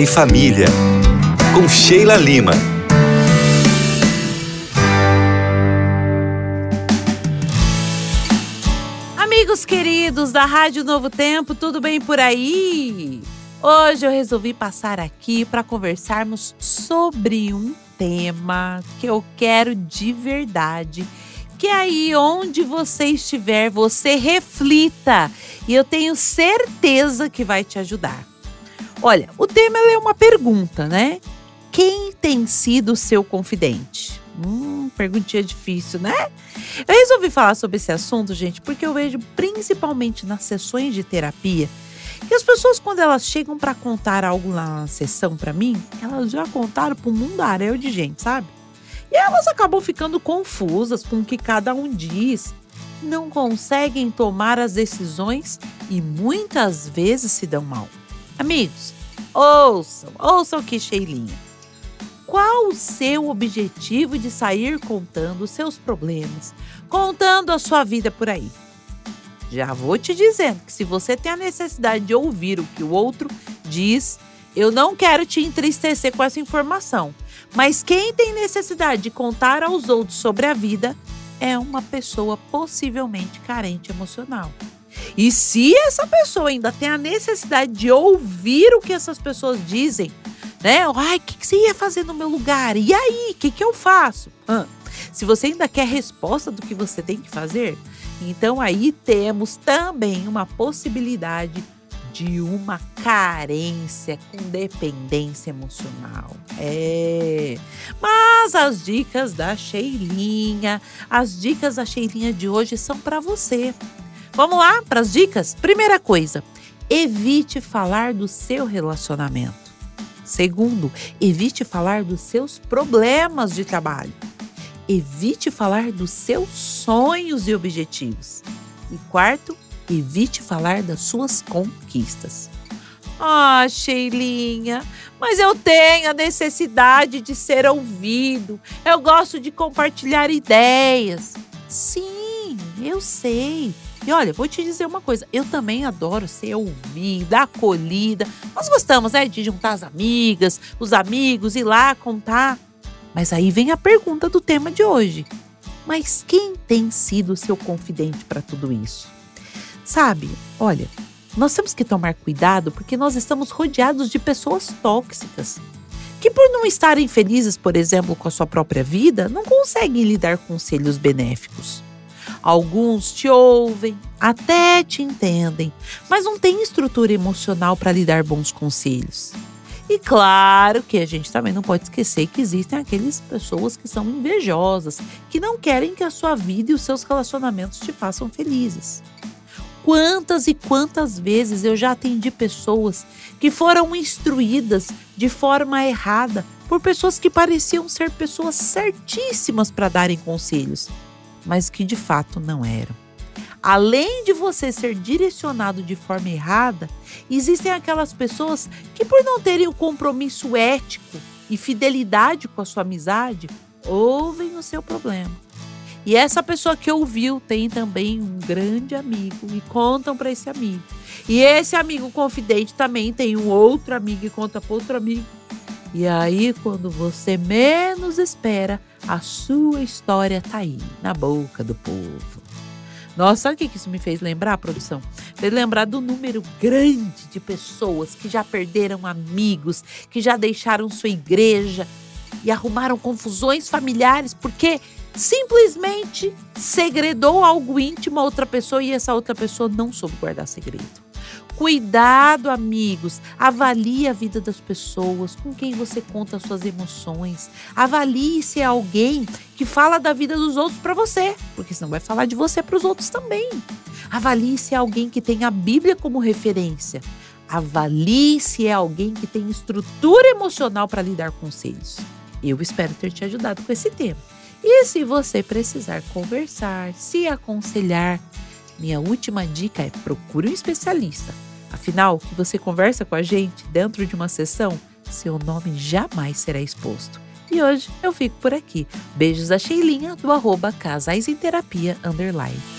E Família, com Sheila Lima. Amigos queridos da Rádio Novo Tempo, tudo bem por aí? Hoje eu resolvi passar aqui para conversarmos sobre um tema que eu quero de verdade que aí onde você estiver, você reflita e eu tenho certeza que vai te ajudar. Olha, o tema é uma pergunta, né? Quem tem sido seu confidente? Hum, perguntinha difícil, né? Eu resolvi falar sobre esse assunto, gente, porque eu vejo principalmente nas sessões de terapia que as pessoas, quando elas chegam para contar algo na sessão para mim, elas já contaram para um mundaréu de gente, sabe? E elas acabam ficando confusas com o que cada um diz, não conseguem tomar as decisões e muitas vezes se dão mal. Amigos, ouçam, ouçam que Sheilinha. Qual o seu objetivo de sair contando os seus problemas, contando a sua vida por aí? Já vou te dizendo que se você tem a necessidade de ouvir o que o outro diz, eu não quero te entristecer com essa informação. Mas quem tem necessidade de contar aos outros sobre a vida é uma pessoa possivelmente carente emocional. E se essa pessoa ainda tem a necessidade de ouvir o que essas pessoas dizem, né? Ai, o que, que, você ia fazer no meu lugar? E aí, o que, que eu faço? Se você ainda quer resposta do que você tem que fazer, então aí temos também uma possibilidade de uma carência com dependência emocional. É. Mas as dicas da Sheilinha, as dicas da Sheilinha de hoje são para você. Vamos lá para as dicas? Primeira coisa, evite falar do seu relacionamento. Segundo, evite falar dos seus problemas de trabalho. Evite falar dos seus sonhos e objetivos. E quarto, Evite falar das suas conquistas. Ah, Sheilinha, mas eu tenho a necessidade de ser ouvido. Eu gosto de compartilhar ideias. Sim, eu sei. E olha, vou te dizer uma coisa: eu também adoro ser ouvida, acolhida. Nós gostamos, né, de juntar as amigas, os amigos, ir lá contar. Mas aí vem a pergunta do tema de hoje: mas quem tem sido seu confidente para tudo isso? Sabe, olha, nós temos que tomar cuidado porque nós estamos rodeados de pessoas tóxicas que, por não estarem felizes, por exemplo, com a sua própria vida, não conseguem lhe dar conselhos benéficos. Alguns te ouvem, até te entendem, mas não têm estrutura emocional para lhe dar bons conselhos. E claro que a gente também não pode esquecer que existem aquelas pessoas que são invejosas, que não querem que a sua vida e os seus relacionamentos te façam felizes. Quantas e quantas vezes eu já atendi pessoas que foram instruídas de forma errada por pessoas que pareciam ser pessoas certíssimas para darem conselhos, mas que de fato não eram. Além de você ser direcionado de forma errada, existem aquelas pessoas que, por não terem o compromisso ético e fidelidade com a sua amizade, ouvem o seu problema e essa pessoa que ouviu tem também um grande amigo e contam para esse amigo. E esse amigo confidente também tem um outro amigo e conta para outro amigo. E aí, quando você menos espera, a sua história tá aí, na boca do povo. Nossa, sabe o que isso me fez lembrar, produção? Fez lembrar do número grande de pessoas que já perderam amigos, que já deixaram sua igreja e arrumaram confusões familiares porque simplesmente segredou algo íntimo a outra pessoa e essa outra pessoa não soube guardar segredo. Cuidado, amigos. Avalie a vida das pessoas, com quem você conta suas emoções. Avalie se é alguém que fala da vida dos outros para você, porque senão vai falar de você para os outros também. Avalie se é alguém que tem a Bíblia como referência. Avalie se é alguém que tem estrutura emocional para lhe dar conselhos. Eu espero ter te ajudado com esse tema. E se você precisar conversar, se aconselhar, minha última dica é procure um especialista. Afinal, que você conversa com a gente dentro de uma sessão, seu nome jamais será exposto. E hoje eu fico por aqui. Beijos da Sheilinha do arroba Casais em Terapia Underline.